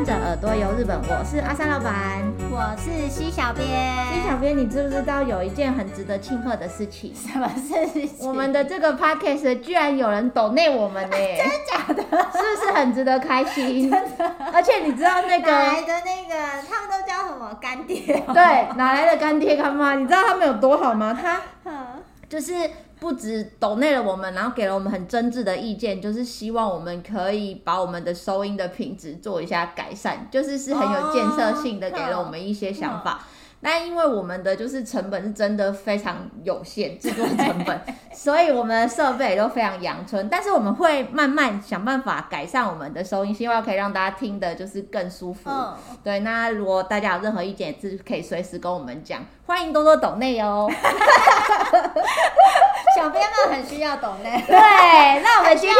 跟着耳朵游日本，我是阿三老板，我是西小编。西小编，你知不知道有一件很值得庆贺的事情？什么事情？我们的这个 podcast 居然有人抖内我们呢？真的假的？是不是很值得开心？而且你知道那个哪来的那个，他们都叫什么干爹？对，哪来的干爹干妈？你知道他们有多好吗？他 就是。不止抖内了我们，然后给了我们很真挚的意见，就是希望我们可以把我们的收音的品质做一下改善，就是是很有建设性的，给了我们一些想法。那因为我们的就是成本是真的非常有限，制作成本，所以我们的设备都非常阳春。但是我们会慢慢想办法改善我们的收音，希望可以让大家听的就是更舒服。嗯、对，那如果大家有任何意见，也是可以随时跟我们讲，欢迎多多懂内哦。小编们很需要懂内。对，那我们今天的抖内，没错，因为这。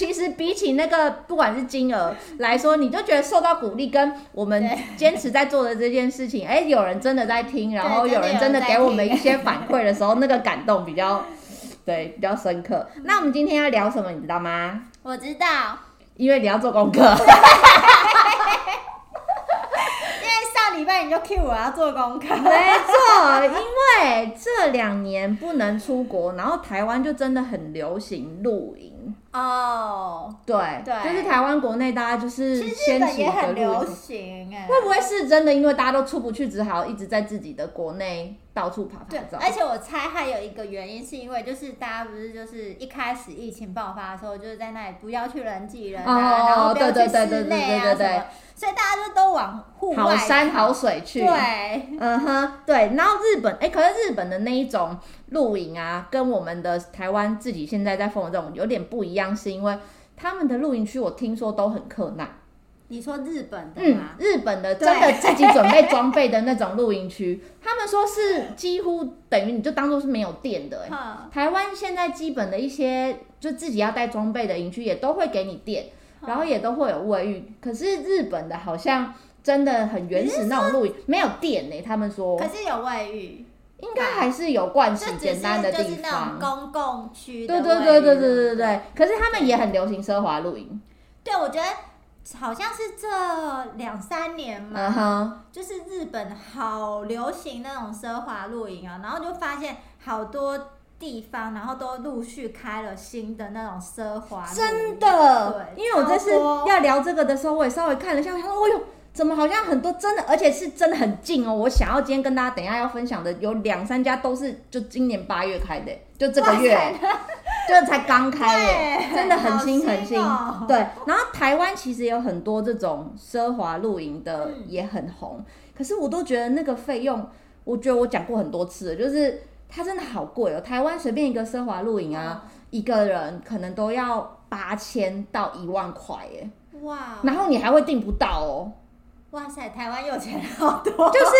其实比起那个，不管是金额来说，你就觉得受到鼓励，跟我们坚持在做的这件事情，哎，有人真的在听，然后有人真的给我们一些反馈的时候，那个感动比较，对，比较深刻。那我们今天要聊什么，你知道吗？我知道，因为你要做功课。礼拜你就 cue 我要做功课，没错，因为这两年不能出国，然后台湾就真的很流行露营哦，oh, 对对，就是台湾国内大家就是掀起也很流行哎，会不会是真的？因为大家都出不去，只好一直在自己的国内到处跑跑。对，而且我猜还有一个原因，是因为就是大家不是就是一开始疫情爆发的时候，就是在那里不要去人挤人啊，哦、然后不要去室内啊什么。所以大家就都往户外、好山好水去。对，嗯哼，对。然后日本，哎、欸，可是日本的那一种露营啊，跟我们的台湾自己现在在放的这种有点不一样，是因为他们的露营区我听说都很克难。你说日本的吗？嗯，日本的真的自己准备装备的那种露营区，他们说是几乎等于你就当做是没有电的、欸。台湾现在基本的一些就自己要带装备的营区也都会给你电。然后也都会有卫浴，可是日本的好像真的很原始那种露营，没有电呢、欸。他们说，可是有卫浴，应该还是有盥洗简单的地方。就是那种公共区。对对对对对对对。可是他们也很流行奢华露营。对，我觉得好像是这两三年嘛，uh huh. 就是日本好流行那种奢华露营啊，然后就发现好多。地方，然后都陆续开了新的那种奢华，真的。对，因为我这次要聊这个的时候，我也稍微看了一下，他说：“哦呦，怎么好像很多真的，而且是真的很近哦。”我想要今天跟大家等一下要分享的有两三家都是就今年八月开的，就这个月，就才刚开耶，真的很新很新。对，然后台湾其实有很多这种奢华露营的也很红，可是我都觉得那个费用，我觉得我讲过很多次了，就是。它真的好贵哦！台湾随便一个奢华露营啊，哦、一个人可能都要八千到一万块耶！哇！然后你还会订不到哦！哇塞，台湾有钱好多。就是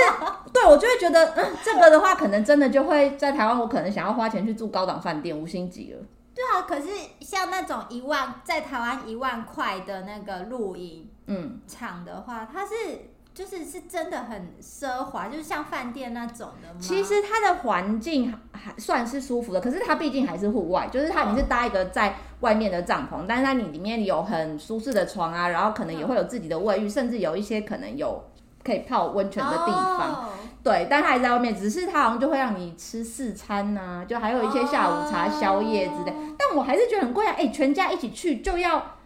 对，我就会觉得，嗯，这个的话，可能真的就会在台湾，我可能想要花钱去住高档饭店，五星级了。对啊，可是像那种一万，在台湾一万块的那个露营，嗯，场的话，它是。就是是真的很奢华，就是像饭店那种的吗？其实它的环境还算是舒服的，可是它毕竟还是户外，就是它你是搭一个在外面的帐篷，但是它你里面有很舒适的床啊，然后可能也会有自己的卫浴，甚至有一些可能有可以泡温泉的地方。对，但它还在外面，只是它好像就会让你吃四餐呐，就还有一些下午茶、宵夜之类。但我还是觉得很贵啊！哎，全家一起去就要。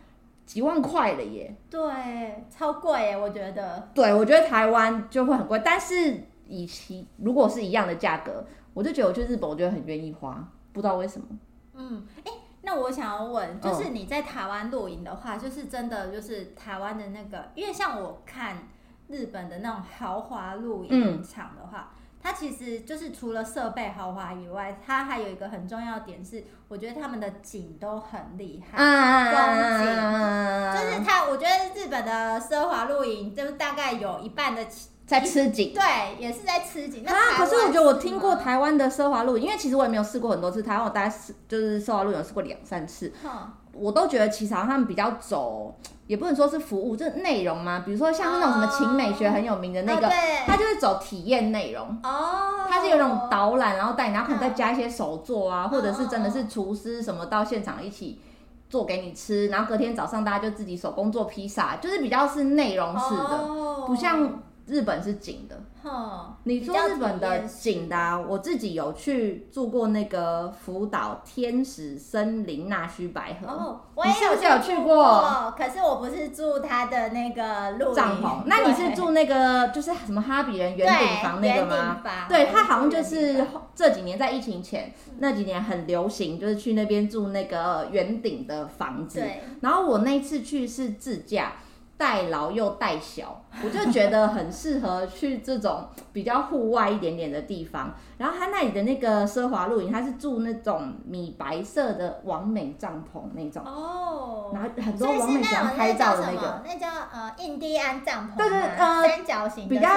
几万块了耶，对，超贵耶，我觉得。对，我觉得台湾就会很贵，但是以其如果是一样的价格，我就觉得我去日本，我觉得很愿意花，不知道为什么。嗯，哎、欸，那我想要问，就是你在台湾露营的话，就是真的就是台湾的那个，因为像我看日本的那种豪华露营场的话。嗯它其实就是除了设备豪华以外，它还有一个很重要的点是，我觉得他们的景都很厉害，风景、啊、就是它。我觉得日本的奢华露营就是大概有一半的在吃景，对，也是在吃景。那啊，可是我觉得我听过台湾的奢华露营，因为其实我也没有试过很多次，台湾我大概试就是奢华露营有试过两三次，嗯、我都觉得其实好像他们比较走。也不能说是服务，就是内容嘛。比如说像那种什么情美学很有名的那个，它就是走体验内容。哦，它是有那种导览，然后带你，然后可能再加一些手作啊，或者是真的是厨师什么到现场一起做给你吃，然后隔天早上大家就自己手工做披萨，就是比较是内容式的，哦、不像日本是景的。哼，你说日本的景的、啊，我自己有去住过那个福岛天使森林那须白河。哦，我也是有去过，可是我不是住他的那个露帐篷。那你是住那个就是什么哈比人圆顶房那个吗？对，他好像就是这几年在疫情前那几年很流行，就是去那边住那个圆顶的房子。对，然后我那次去是自驾。带老又带小，我就觉得很适合去这种 比较户外一点点的地方。然后他那里的那个奢华露营，他是住那种米白色的完美帐篷那种。哦，然后很多完美喜欢拍照的那个，那叫呃印第安帐篷，对对呃三角形比较，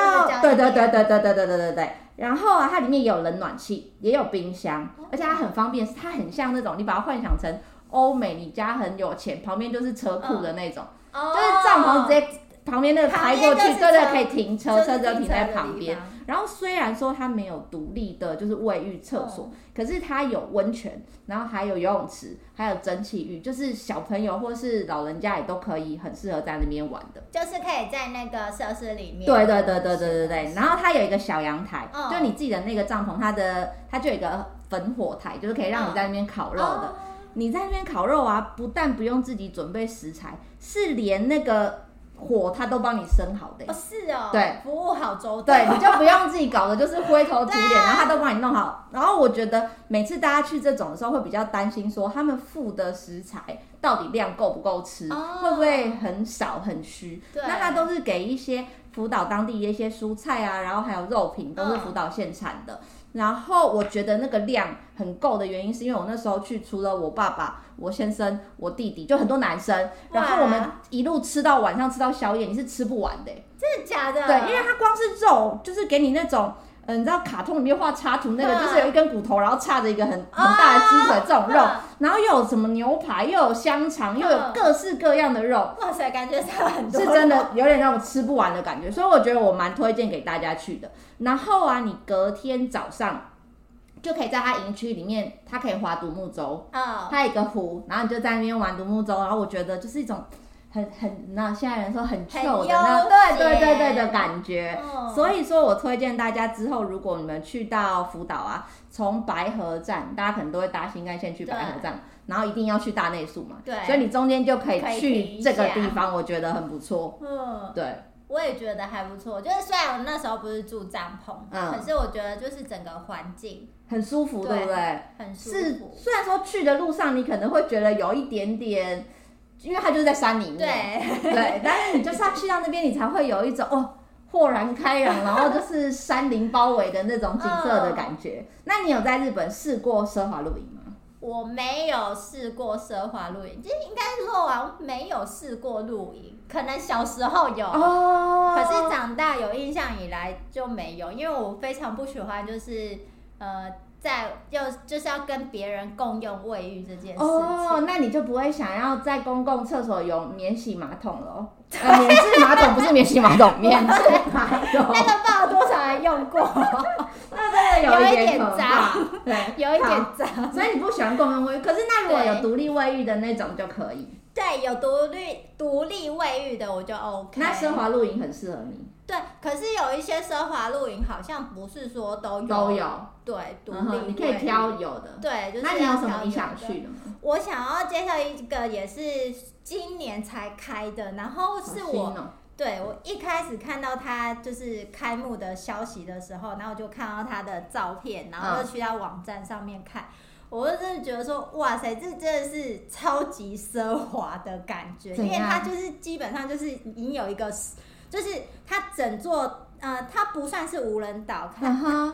对对对对对对对对对对。然后啊，它里面也有冷暖气，也有冰箱，而且它很方便，它很像那种你把它幻想成欧美，你家很有钱，旁边就是车库的那种。就是帐篷直接旁边那个开过去，对对，可以停车，车子就停在旁边。然后虽然说它没有独立的，就是卫浴厕所，可是它有温泉，然后还有游泳池，还有蒸汽浴，就是小朋友或是老人家也都可以很适合在那边玩的。就是可以在那个设施里面。对对对对对对对。然后它有一个小阳台，就你自己的那个帐篷，它的它就有一个焚火台，就是可以让你在那边烤肉的。你在那边烤肉啊，不但不用自己准备食材，是连那个火他都帮你生好的。哦，是哦，对，服务好周到。对，你就不用自己搞的，就是灰头土脸，然后他都帮你弄好。然后我觉得每次大家去这种的时候，会比较担心说他们付的食材到底量够不够吃，哦、会不会很少很虚？对，那他都是给一些福岛当地的一些蔬菜啊，然后还有肉品都是福岛现产的。嗯然后我觉得那个量很够的原因，是因为我那时候去，除了我爸爸、我先生、我弟弟，就很多男生。然后我们一路吃到晚上，吃到宵夜，你是吃不完的。真的假的？对，因为它光是肉，就是给你那种。嗯，你知道卡通里面画插图那个，就是有一根骨头，然后插着一个很很大的鸡腿这种肉，然后又有什么牛排，又有香肠，又有各式各样的肉。哇塞，感觉差很多。是真的有点让我吃不完的感觉，所以我觉得我蛮推荐给大家去的。然后啊，你隔天早上就可以在它营区里面，它可以划独木舟，它有一个湖，然后你就在那边玩独木舟，然后我觉得就是一种。很很那现在人说很臭的那对对对对的感觉，嗯、所以说我推荐大家之后如果你们去到福岛啊，从白河站，大家可能都会搭新干线去白河站，然后一定要去大内宿嘛，对，所以你中间就可以去这个地方，我觉得很不错，嗯，对，我也觉得还不错，就是虽然我那时候不是住帐篷，嗯，可是我觉得就是整个环境很舒服，对，对不对？很舒服。是，虽然说去的路上你可能会觉得有一点点。因为它就是在山里面，对，对，但是你就是要去到那边，你才会有一种哦，豁然开朗，然后就是山林包围的那种景色的感觉。哦、那你有在日本试过奢华露营吗？我没有试过奢华露营，就应该说我没有试过露营，可能小时候有，哦，可是长大有印象以来就没有，因为我非常不喜欢就是呃。在就就是要跟别人共用卫浴这件事情哦，那你就不会想要在公共厕所有免洗马桶喽？呃，免治马桶不是免洗马桶，免治马桶。那个不知道多少人用过，那真的有一点脏，对，有一点脏。所以你不喜欢共用卫浴，可是那如果有独立卫浴的那种就可以。对，有独立独立卫浴的我就 OK。那奢华露营很适合你。对，可是有一些奢华露营好像不是说都有，都有，对，独立，你可以挑有的。对，就是。那你有什么你想去的吗？我想要介绍一个也是今年才开的，然后是我，哦、对我一开始看到他就是开幕的消息的时候，然后我就看到他的照片，然后就去他网站上面看，嗯、我就真的觉得说，哇塞，这真的是超级奢华的感觉，因为它就是基本上就是已经有一个。就是它整座呃，它不算是无人岛，看，uh huh.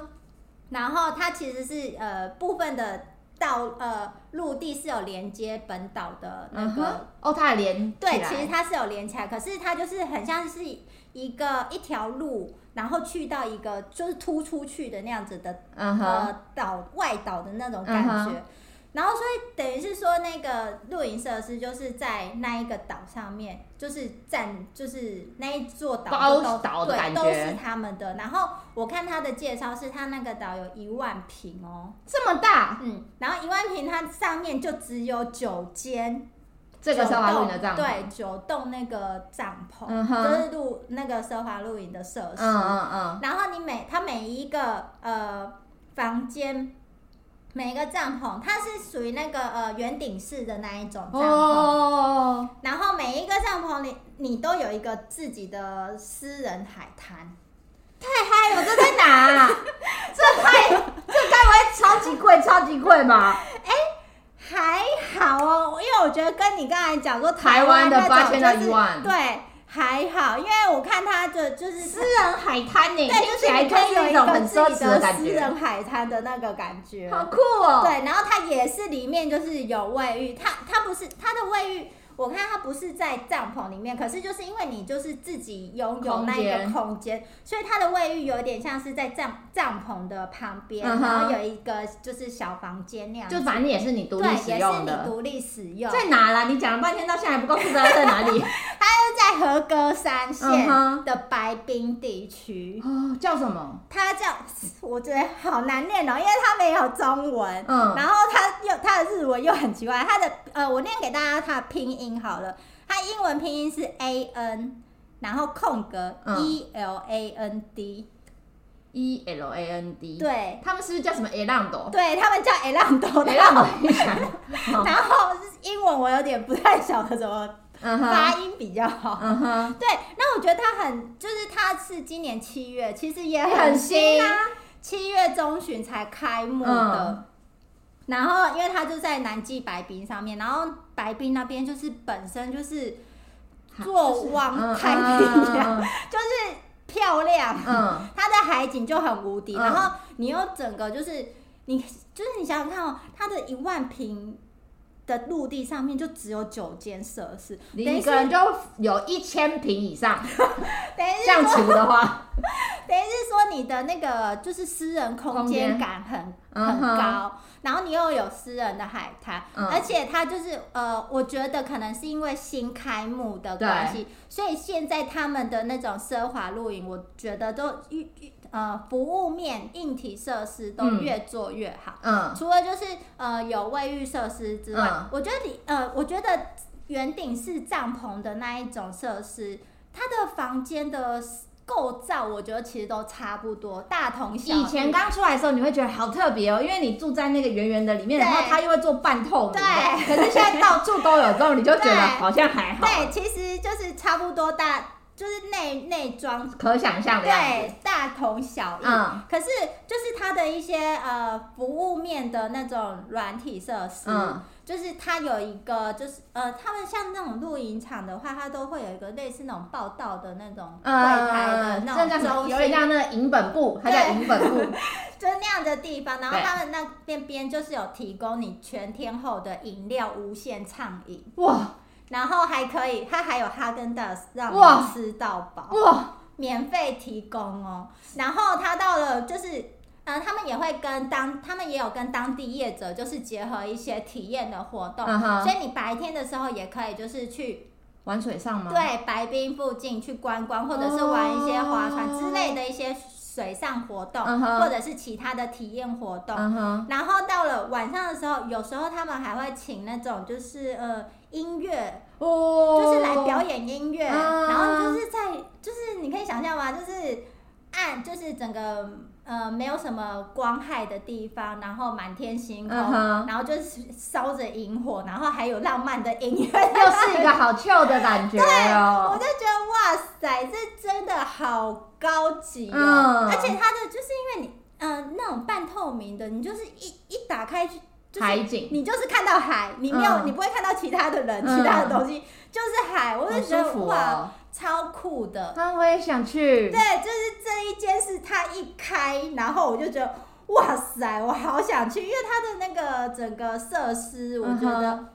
然后它其实是呃部分的道呃陆地是有连接本岛的那个、uh. 哦，它连对，其实它是有连起来，可是它就是很像是一个一条路，然后去到一个就是突出去的那样子的、uh. 呃岛外岛的那种感觉。Uh. 然后，所以等于是说，那个露营设施就是在那一个岛上面，就是占，就是那一座岛都包岛的感觉，对，都是他们的。然后我看他的介绍，是他那个岛有一万平哦，这么大，嗯，然后一万平它上面就只有九间这个奢华露营的帐篷，对，九栋那个帐篷，嗯、就是露那个奢华露营的设施。嗯嗯嗯。然后你每它每一个呃房间，每一个帐篷，它是属于那个呃圆顶式的那一种帐篷。哦。然后每一个帐篷里，你都有一个自己的私人海滩。太嗨了！这在哪、啊？这太这该不会超级贵，超级贵吧？哎、欸，还好哦，因为我觉得跟你刚才讲说台湾的八千到一万，对，还好，因为我看它的就是私人海滩呢，对，就是你可以有一个自己的私人海滩的那个感觉，好酷哦。对，然后它也是里面就是有卫浴，它它不是它的卫浴。我看它不是在帐篷里面，可是就是因为你就是自己拥有那个空间，所以它的卫浴有点像是在帐帐篷的旁边，嗯，然后有一个就是小房间那样。就反正也是你独立使用的。对，也是你独立使用。在哪啦？你讲了半天到现在还不告诉大家在哪里？和歌山县的白滨地区。哦、嗯，叫什么？它叫我觉得好难念哦，因为它没有中文。嗯。然后它又它的日文又很奇怪，它的呃，我念给大家它的拼音。音好了，它英文拼音是 A N，然后空格 E L A N D，E L A N D。对，他们是不是叫什么 Elando？对，他们叫 Elando，Elando。然后英文我有点不太晓得怎么发音比较好。嗯哼。对，那我觉得他很，就是他是今年七月，其实也很新啊，七月中旬才开幕的。嗯然后，因为他就在南极白冰上面，然后白冰那边就是本身就是坐望太平洋，就是漂亮，嗯，它的海景就很无敌。然后你又整个就是你，就是你想想看哦，它的一万坪的陆地上面就只有九间设施，你一个人就有一千平以上。等于这样除的话，等于是说你的那个就是私人空间感很很高。然后你又有私人的海滩，嗯，而且它就是呃，我觉得可能是因为新开幕的关系，所以现在他们的那种奢华露营，我觉得都越呃服务面硬体设施都越做越好。嗯，除了就是呃有卫浴设施之外，嗯，我觉得你呃，我觉得圆顶式帐篷的那一种设施，它的房间的。构造我觉得其实都差不多，大同小异。以前刚出来的时候，你会觉得好特别哦，因为你住在那个圆圆的里面，然后它又会做半透明。对。可是现在到处都有之后，你就觉得好像还好。对，其实就是差不多大，就是内内装可想象的。对，大同小异。嗯。可是就是它的一些呃服务面的那种软体设施。嗯。就是它有一个，就是呃，他们像那种露营场的话，它都会有一个类似那种报道的那种柜台的那种中心，有点像那个营本部，它叫营本部，就是那样的地方。然后他们那边边就是有提供你全天候的饮料无限畅饮哇，然后还可以，它还有哈根达斯让你吃到饱哇，免费提供哦。然后它到了就是。嗯，他们也会跟当，他们也有跟当地业者，就是结合一些体验的活动，uh-huh. 所以你白天的时候也可以就是去玩水上吗？对，白冰附近去观光，或者是玩一些划船之类的一些水上活动，uh-huh. 或者是其他的体验活动。Uh-huh. 然后到了晚上的时候，有时候他们还会请那种就是呃音乐，oh. 就是来表演音乐，uh-huh. 然后就是在就是你可以想象吗？就是暗就是整个。呃，没有什么光害的地方，然后满天星空，uh-huh. 然后就是烧着萤火，然后还有浪漫的音乐，又是一个好 chill 的感觉哦。对，我就觉这真的好高级哦。Uh. 而且它的就是因为你，嗯、呃，那种半透明的，你就是一一打开去，就是、海景，你就是看到海，你没有，uh. 你不会看到其他的人，uh. 其他的东西，就是海。我就觉得、哦、哇。超酷的，那我也想去。对，就是这一间是它一开，然后我就觉得哇塞，我好想去，因为它的那个整个设施我觉得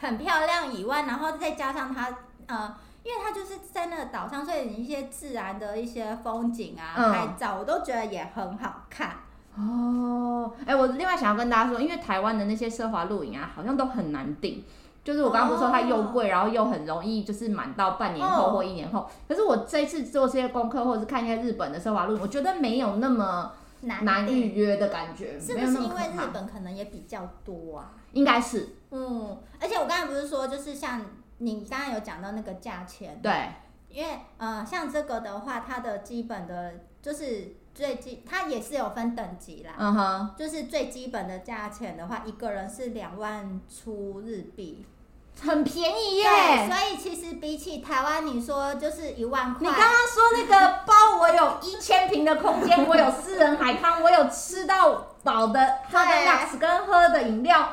很漂亮以外，然后再加上它呃，因为它就是在那个岛上，所以你一些自然的一些风景啊、嗯、拍照，我都觉得也很好看。哦，哎、欸，我另外想要跟大家说，因为台湾的那些奢华露营啊，好像都很难订。就是我刚刚不是说它又贵，然后又很容易就是满到半年后或一年后。可是我这一次做这些功课，或者是看一些日本的奢华露营，我觉得没有那么难预约的感觉。是不是因为日本可能也比较多啊？应该是，嗯，而且我刚才不是说，就是像你刚刚有讲到那个价钱，对，因为呃，像这个的话，它的基本的就是最基，它也是有分等级啦，嗯哼，就是最基本的价钱的话，一个人是两万出日币。很便宜耶，所以其实比起台湾，你说就是一万块。你刚刚说那个包，我有一千平的空间，我有私人海滩，我有吃到饱的喝的跟喝的饮料，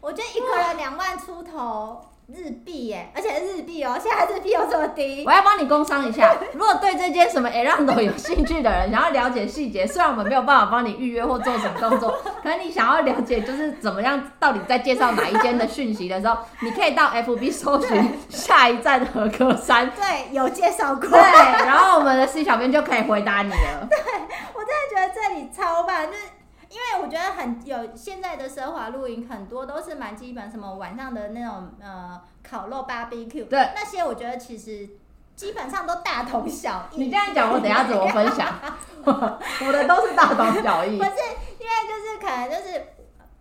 我觉得一个人两万出头。日币耶，而且日币哦，现在日币又这么低。我要帮你工商一下，如果对这间什么 Around 有兴趣的人，想要了解细节，虽然我们没有办法帮你预约或做什么动作，可是你想要了解就是怎么样，到底在介绍哪一间的讯息的时候，你可以到 FB 搜寻下一站和歌山。对，有介绍过。对，然后我们的 C 小编就可以回答你了。对，我真的觉得这里超棒，就是。因为我觉得很有现在的奢华露营，很多都是蛮基本，什么晚上的那种呃烤肉 barbecue，对，那些我觉得其实基本上都大同小异。你这样讲，我等下怎么分享？我的都是大同小异。不是，因为就是可能就是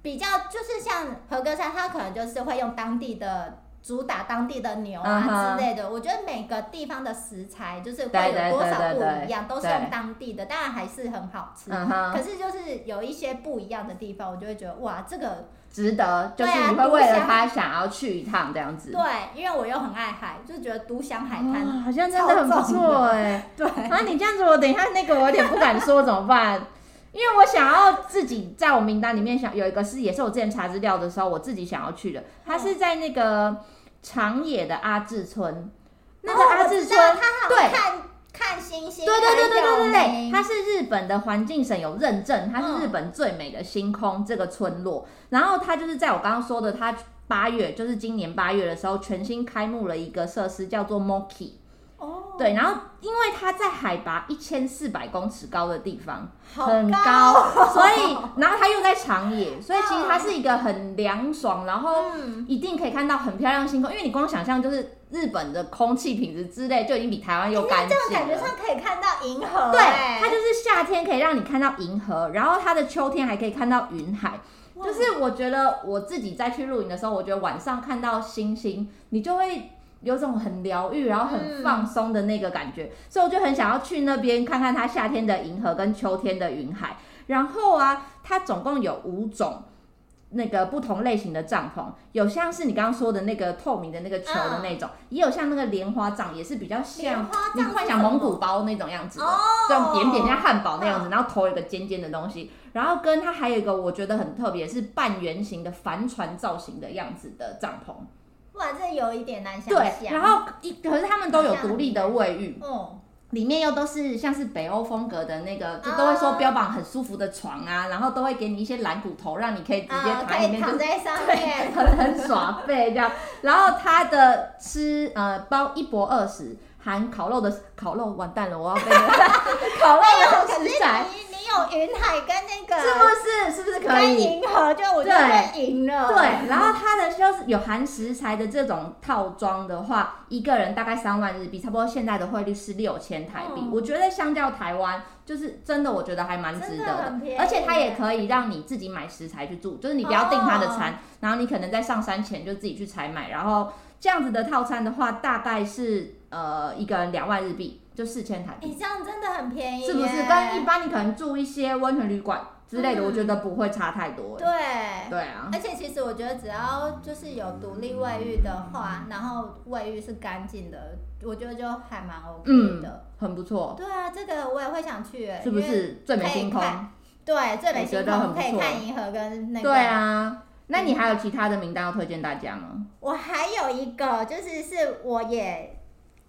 比较，就是像何哥山，他可能就是会用当地的。主打当地的牛啊之类的，uh -huh. 我觉得每个地方的食材就是会有多少不一样，都是用当地的，当然还是很好吃。Uh -huh. 可是就是有一些不一样的地方，我就会觉得哇，这个值得，就是你会为了他想要去一趟这样子。对，因为我又很爱海，就觉得独享海滩、哦、好像真的很不错哎。对，啊，你这样子，我等一下那个我有点不敢说怎么办？因为我想要自己在我名单里面想有一个是，也是我之前查资料的时候我自己想要去的，它是在那个。长野的阿志村，那个阿志村，对，看看星星，对对对对对对对，它是日本的环境省有认证，它是日本最美的星空这个村落。然后它就是在我刚刚说的，它八月就是今年八月的时候，全新开幕了一个设施，叫做 Moki。哦，对，然后因为它在海拔一千四百公尺高的地方，很高，所以然后它又在长野，所以其实它是一个很凉爽，然后一定可以看到很漂亮星空。因为你光想象就是日本的空气品质之类就已经比台湾又干净了。这种感觉上可以看到银河，对，它就是夏天可以让你看到银河，然后它的秋天还可以看到云海。就是我觉得我自己再去露营的时候，我觉得晚上看到星星，你就会。有种很疗愈，然后很放松的那个感觉，嗯，所以我就很想要去那边看看它夏天的银河跟秋天的云海。然后啊，它总共有五种那个不同类型的帐篷，有像是你刚刚说的那个透明的那个球的那种，嗯，也有像那个莲花帐，也是比较像你幻想蒙古包那种样子的，这种扁扁像汉堡那样子，然后头有个尖尖的东西。然后跟它还有一个我觉得很特别，是半圆形的帆船造型的样子的帐篷。哇，这有一点难想象。对，然后一可是他们都有独立的卫浴，嗯，里面又都是像是北欧风格的那个，就都会说标榜很舒服的床啊，然后都会给你一些懒骨头，让你可以直接躺里面，躺在上面，很很耍废这样。然后它的吃呃包一博二食，含烤肉的烤肉，完蛋了，我要被 烤肉的食材。你有云海跟那个是不是？是不是可以？银河就我就会赢了。对，然后它的就是有含食材的这种套装的话，一个人大概三万日币，差不多现在的汇率是六千台币。嗯。我觉得相较台湾，就是真的，我觉得还蛮值得的。的而且它也可以让你自己买食材去住，就是你不要订它的餐，哦，然后你可能在上山前就自己去采买，然后这样子的套餐的话，大概是呃一个人两万日币。就四千台币，你这样真的很便宜，是不是？跟一般你可能住一些温泉旅馆之类的，我觉得不会差太多。对，对啊。而且其实我觉得，只要就是有独立卫浴的话，然后卫浴是干净的，我觉得就还蛮 OK 的，嗯、很不错。对啊，这个我也会想去，是不是最美星空？对，最美星空可以看银河跟那个。对啊，那你还有其他的名单要推荐大家吗？我还有一个，就是是我也。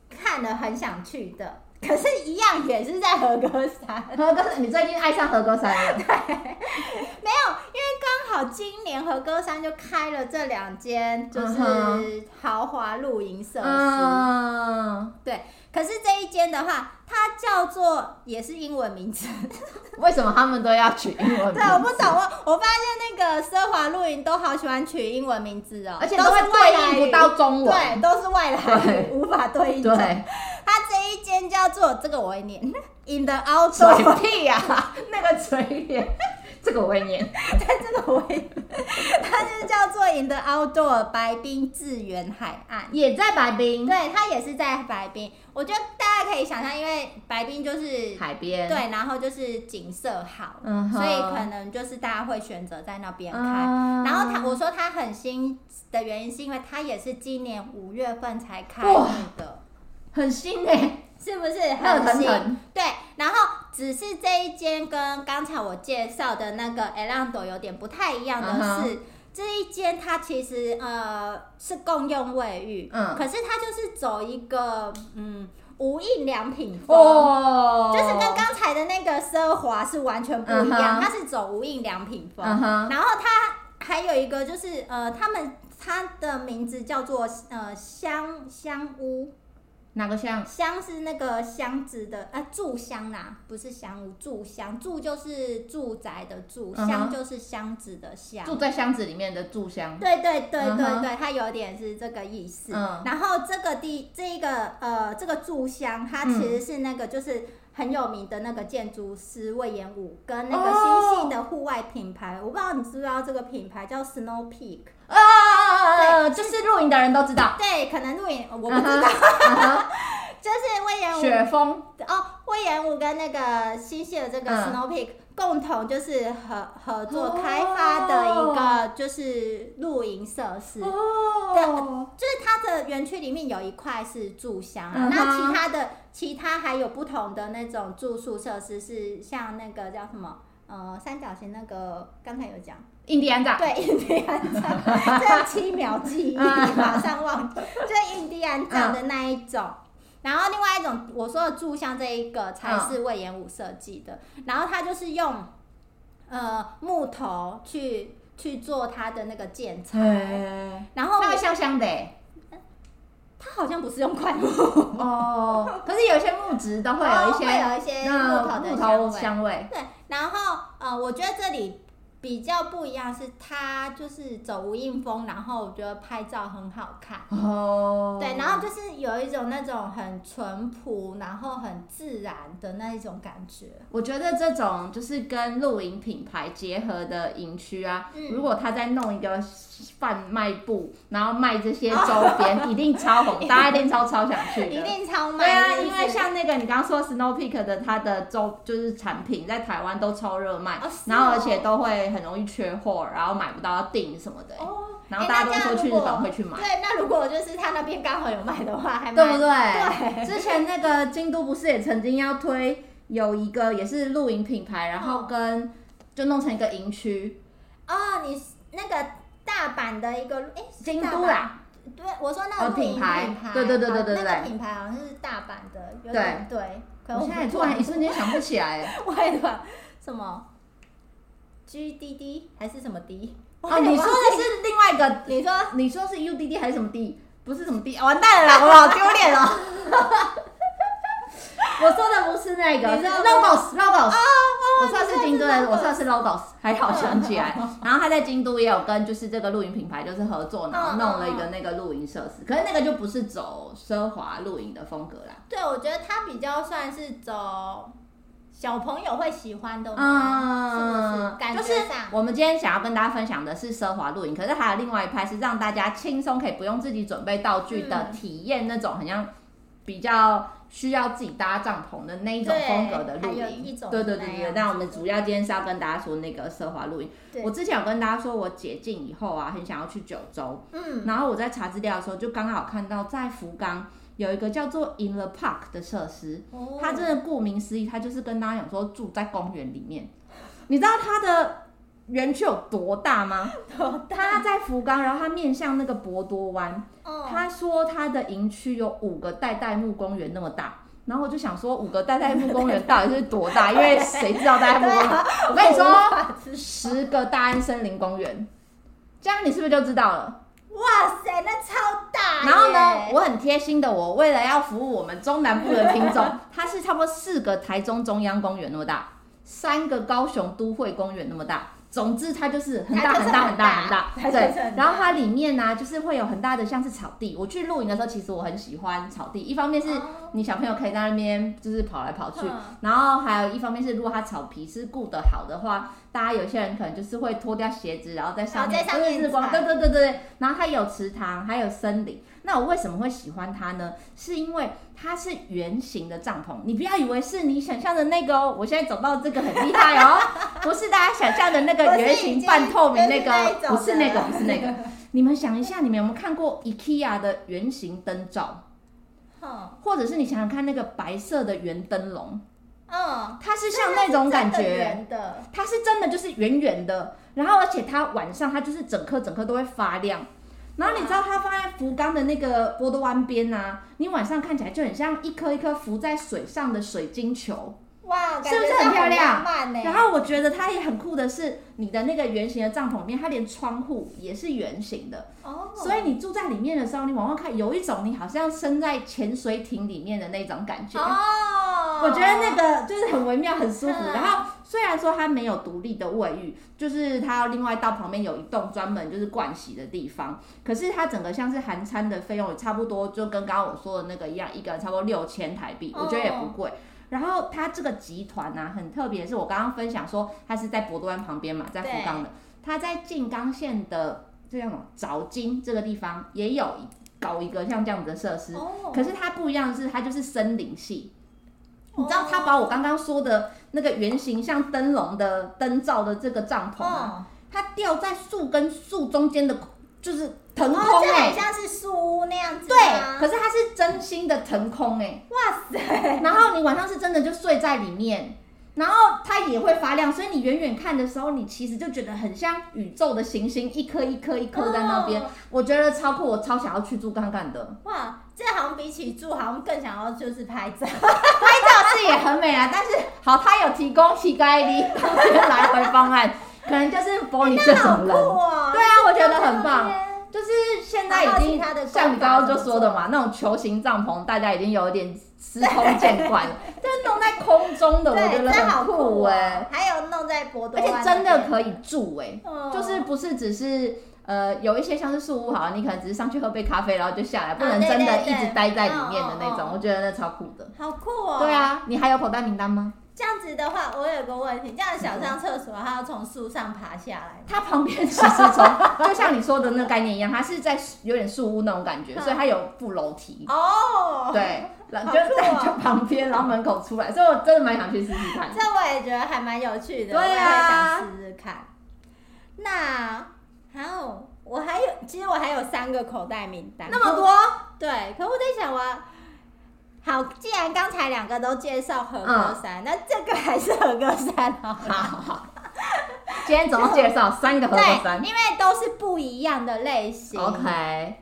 看了很想去的，可是，一样也是在和歌山。和歌山，你最近爱上和歌山了？对，没有，因为刚好今年和歌山就开了这两间，就是豪华露营设施。嗯，对。可是这一间的话，它叫做也是英文名字。为什么他们都要取英文名字？对，我不懂。我我发现那个奢华露营都好喜欢取英文名字哦，而且都会对应不到中文，对，都是外来语，无法对应。对，它这一间叫做这个我会念，In the Outdoor。嘴屁呀、啊，那个嘴脸。这个我会念，对，这个我会，它就是叫做 In the Outdoor 白冰自源海岸，也在白冰，对，它也是在白冰。我觉得大家可以想象，因为白冰就是海边，对，然后就是景色好，嗯，所以可能就是大家会选择在那边开。嗯、然后它我说它很新的原因，是因为它也是今年五月份才开幕的，很新哎、欸。是不是？很新？对，然后只是这一间跟刚才我介绍的那个 Elando 有点不太一样的是，uh huh. 这一间它其实呃是共用卫浴，嗯，可是它就是走一个嗯无印良品风，oh. 就是跟刚才的那个奢华是完全不一样，uh. 它是走无印良品风，uh. 然后它还有一个就是呃，他们它的名字叫做呃香香屋。哪个箱？箱是那个箱子的，啊，住箱呐、啊，不是箱屋，住箱，住就是住宅的住，箱就是箱子的箱，住在箱子里面的住箱。对对对对对，它有点是这个意思。嗯、然后这个第这一个呃这个住箱，它其实是那个就是很有名的那个建筑师魏延武跟那个新兴的户外品牌，哦、我不知道你知不知道这个品牌叫 Snow Peak。啊，对，就是露营的人都知道。对，可能露营我不知道。就是隈研吾雪峰哦，威严武跟那个新西的这个 Snow Peak 共同就是合合作开发的一个就是露营设施。哦。对，就是它的园区里面有一块是住箱啊，那其他的其他还有不同的那种住宿设施，是像那个叫什么？呃，三角形那个刚才有讲。印第安帐，对，印第安帐，这七秒记忆，马上忘，就是印第安帐的那一种。然后另外一种，我说的柱像这一个才是魏延武设计的。然后它就是用呃木头去去做它的那个建材，然后那个香香的，它好像不是用块木哦，可是有一些木质都会有一些会有一些木头的香味。对，然后呃，我觉得这里。比较不一样是他就是走无印风，然后我觉得拍照很好看哦。对，然后就是有一种那种很淳朴，然后很自然的那一种感觉。我觉得这种就是跟露营品牌结合的营区啊，嗯、如果他在弄一个贩卖部，然后卖这些周边，哦、一定超红，大家一定超超想去的。一定超卖。对啊，因为像那个你刚刚说 Snow Peak 的，它的周就是产品在台湾都超热卖，哦、然后而且都会。很容易缺货，然后买不到要订什么的。哦，然后大家都说去日本会去买。对，那如果就是他那边刚好有卖的话，还对不对？对。之前那个京都不是也曾经要推有一个也是露营品牌，然后跟就弄成一个营区。哦，你那个大阪的一个哎，京都啦。对，我说那个品牌，对对对对对对，那个品牌好像是大阪的。对对。我现在突然一瞬间想不起来，为什么？什么？G D D 还是什么 D？哦，你说的是另外一个，你说你说是 U D D 还是什么 D？不是什么 D，完蛋了，我好 丢脸了！我说的不是那个，是 Logos，Logos。我算是京都的，我算是 Logos，还好想起来。然后他在京都也有跟就是这个露营品牌就是合作，然后弄了一个那个露营设施。可是那个就不是走奢华露营的风格啦。对，我觉得他比较算是走。小朋友会喜欢的，嗯，是不是？感觉上，我们今天想要跟大家分享的是奢华露营，可是还有另外一派是让大家轻松可以不用自己准备道具的体验，那种很像比较需要自己搭帐篷的那一种风格的露营。对对对对，那我们主要今天是要跟大家说那个奢华露营。我之前有跟大家说，我解禁以后啊，很想要去九州。嗯，然后我在查资料的时候，就刚好看到在福冈。有一个叫做 In the Park 的设施，它真的顾名思义，它就是跟大家讲说住在公园里面。你知道它的园区有多大吗？多大？它在福冈，然后它面向那个博多湾。他说他的营区有五个代代木公园那么大，然后我就想说五个代代木公园到底是多大？因为谁知道代代木公园？我跟你说，十个大安森林公园，这样你是不是就知道了？哇塞，那超大！然后呢，我很贴心的，我为了要服务我们中南部的听众，它是差不多四个台中中央公园那么大，三个高雄都会公园那么大，总之它就是很大很大很大很大，对。然后它里面呢、啊，就是会有很大的像是草地。我去露营的时候，其实我很喜欢草地。一方面是你小朋友可以在那边就是跑来跑去，然后还有一方面是如果它草皮是顾得好的话，大家有些人可能就是会脱掉鞋子，然后在上面对日光，对对对对。然后它有池塘，还有森林。那我为什么会喜欢它呢？是因为它是圆形的帐篷，你不要以为是你想象的那个哦。我现在走到这个很厉害哦，不是大家想象的那个圆形半透明那个，不是那个，不是那个。你们想一下，你们有没有看过 IKEA 的圆形灯罩？或者是你想想看那个白色的圆灯笼？嗯，它是像那种感觉，的它是真的就是圆圆的，然后而且它晚上它就是整颗整颗都会发亮。然后你知道它放在福冈的那个波多湾边啊，你晚上看起来就很像一颗一颗浮在水上的水晶球，哇，是不是很漂亮？然后我觉得它也很酷的是，你的那个圆形的帐篷里面，它连窗户也是圆形的哦，所以你住在里面的时候，你往外看，有一种你好像身在潜水艇里面的那种感觉哦。我觉得那个就是很微妙，很舒服。然后。虽然说它没有独立的卫浴，就是它另外到旁边有一栋专门就是盥洗的地方，可是它整个像是含餐的费用也差不多，就跟刚刚我说的那个一样，一个人差不多六千台币，我觉得也不贵。然后它这个集团呢、啊，很特别，是我刚刚分享说它是在博多湾旁边嘛，在福冈的，它在静冈县的这样早金这个地方也有搞一个像这样子的设施，可是它不一样的是，它就是森林系。你知道他把我刚刚说的那个圆形像灯笼的灯罩的这个帐篷啊，它吊在树跟树中间的，就是腾空哎、欸，像是树屋那样子。对，可是它是真心的腾空哎、欸，哇塞！然后你晚上是真的就睡在里面。然后它也会发亮，所以你远远看的时候，你其实就觉得很像宇宙的行星，一颗一颗一颗在那边。哦、我觉得超酷，我超想要去住看看的。哇，这好像比起住，好像更想要就是拍照。拍照是也很美啊，但是好，它有提供乞丐的当天来回方案，可能就是帮你这种人。哦、对啊，我觉得很棒。就是现在已经像你刚刚就说的嘛，那种球形帐篷，大家已经有点司空见惯 了。就是弄在空中的，我觉得很酷哎。还有弄在而且真的可以住哎，就是不是只是呃有一些像是树屋，好，你可能只是上去喝杯咖啡，然后就下来，不能真的一直待在里面的那种。我觉得那超酷的。好酷哦！对啊，你还有口袋名单吗？这样子的话，我有个问题，这样想上厕所，它要从树上爬下来。它旁边其实从，就像你说的那个概念一样，它是在有点树屋那种感觉，所以它有副楼梯。哦，对，然后就在 就旁边，然后门口出来，所以我真的蛮想去试试看。这我也觉得还蛮有趣的，对啊，想试试看。那还有，我还有，其实我还有三个口袋名单，那么多，对，可我在想我。好，既然刚才两个都介绍和歌山，嗯、那这个还是和歌山好。好好，今天总共介绍三个和歌山，因为都是不一样的类型。OK，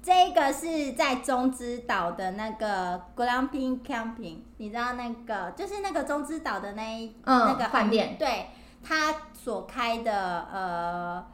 这个是在中之岛的那个 Glamping Camping，你知道那个就是那个中之岛的那一、嗯、那个饭店，对，他所开的呃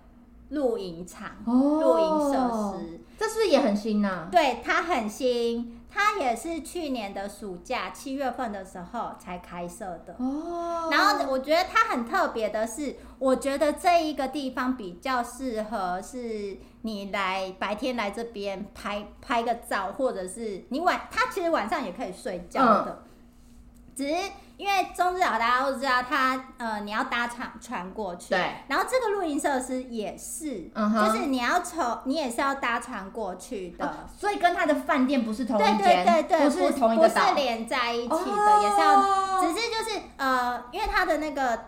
露营场、露营设施，这是不是也很新呢、啊？对，它很新。它也是去年的暑假七月份的时候才开设的哦。然后我觉得它很特别的是，我觉得这一个地方比较适合是你来白天来这边拍拍个照，或者是你晚，它其实晚上也可以睡觉的，嗯、只是。因为中之岛大家都知道它，它呃你要搭船船过去，对。然后这个露营设施也是，嗯，就是你要从你也是要搭船过去的，啊、所以跟它的饭店不是同一间，对对对对，不是同一个岛，不是连在一起的，哦、也是要，只是就是呃，因为它的那个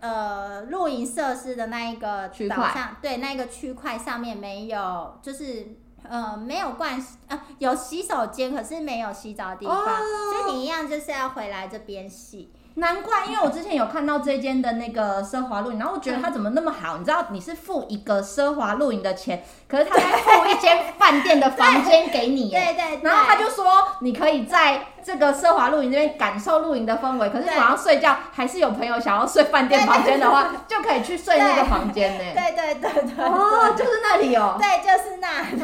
呃露营设施的那一个岛上，块对那个区块上面没有，就是。呃，没有盥洗啊，有洗手间，可是没有洗澡的地方，哦、所以你一样就是要回来这边洗。难怪，因为我之前有看到这间的那个奢华露营，然后我觉得它怎么那么好？你知道，你是付一个奢华露营的钱，可是他在付一间饭店的房间给你，对对。然后他就说，你可以在这个奢华露营这边感受露营的氛围，可是晚上睡觉还是有朋友想要睡饭店房间的话，就可以去睡那个房间呢。对对对对。哦，就是那里哦。对，就是那里。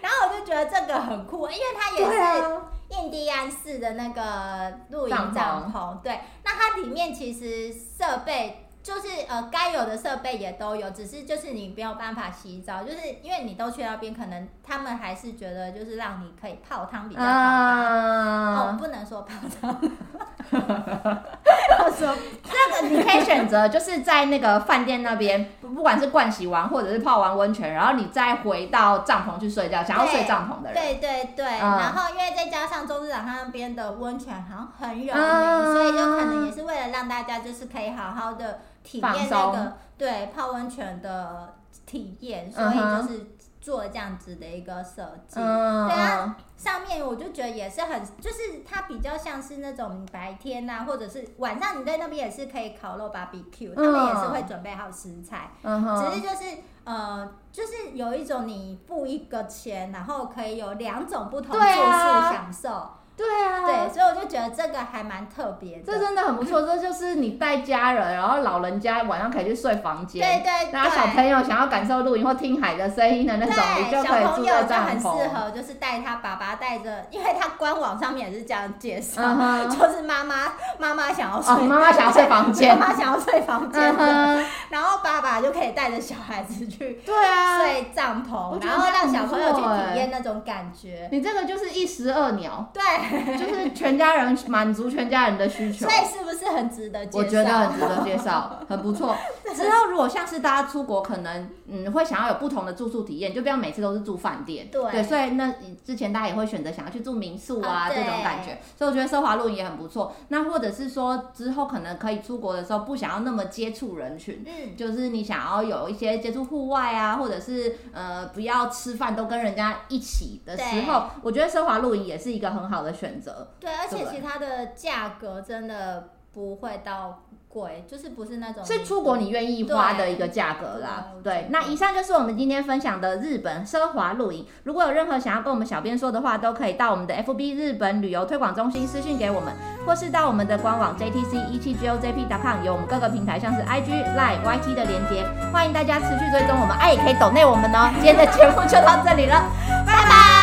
然后我就觉得这个很酷，因为它也是。印第安式的那个露营帐篷，对，那它里面其实设备就是呃，该有的设备也都有，只是就是你没有办法洗澡，就是因为你都去那边，可能他们还是觉得就是让你可以泡汤比较好吧。啊、哦，不能说泡汤。他说这个你可以选择，就是在那个饭店那边，不管是盥洗完或者是泡完温泉，然后你再回到帐篷去睡觉。想要睡帐篷的人，对对对。嗯、然后因为再加上周日早上那边的温泉好像很有名，嗯、所以就可能也是为了让大家就是可以好好的。体验那个对泡温泉的体验，所以就是做这样子的一个设计。对啊，上面我就觉得也是很，就是它比较像是那种白天呐、啊，或者是晚上你在那边也是可以烤肉 barbecue，他们也是会准备好食材。嗯只是就是呃，就是有一种你付一个钱，然后可以有两种不同住宿享受。对啊，对，所以我就觉得这个还蛮特别的，这真的很不错。这就是你带家人，然后老人家晚上可以去睡房间，对对对，然后小朋友想要感受露营或听海的声音的那种，你就可以住在帐篷。小朋友就很适合，就是带他爸爸带着，因为他官网上面也是这样介绍，嗯、就是妈妈妈妈想要睡，哦、妈妈想要睡房间，妈妈想要睡房间，嗯、然后爸爸就可以带着小孩子去，对啊，睡帐篷，然后让小朋友去体验那种感觉。你这个就是一石二鸟，对。就是全家人满足全家人的需求，所以是不是很值得介绍？我觉得很值得介绍，很不错。之后如果像是大家出国，可能嗯会想要有不同的住宿体验，就不要每次都是住饭店。对，对，所以那之前大家也会选择想要去住民宿啊，啊这种感觉。所以我觉得奢华露营也很不错。那或者是说之后可能可以出国的时候，不想要那么接触人群，嗯，就是你想要有一些接触户外啊，或者是呃不要吃饭都跟人家一起的时候，我觉得奢华露营也是一个很好的选择。对，而且其他的价格真的不会到贵，就是不是那种是出国你愿意花的一个价格啦。对，对，那以上就是我们今天分享的日本奢华露营。如果有任何想要跟我们小编说的话，都可以到我们的 FB 日本旅游推广中心私信给我们，或是到我们的官网 JTC 一七 GOJP.com，有我们各个平台像是 IG、Line、YT 的连接，欢迎大家持续追踪我们，爱也可以抖内我们哦。今天的节目就到这里了，拜拜。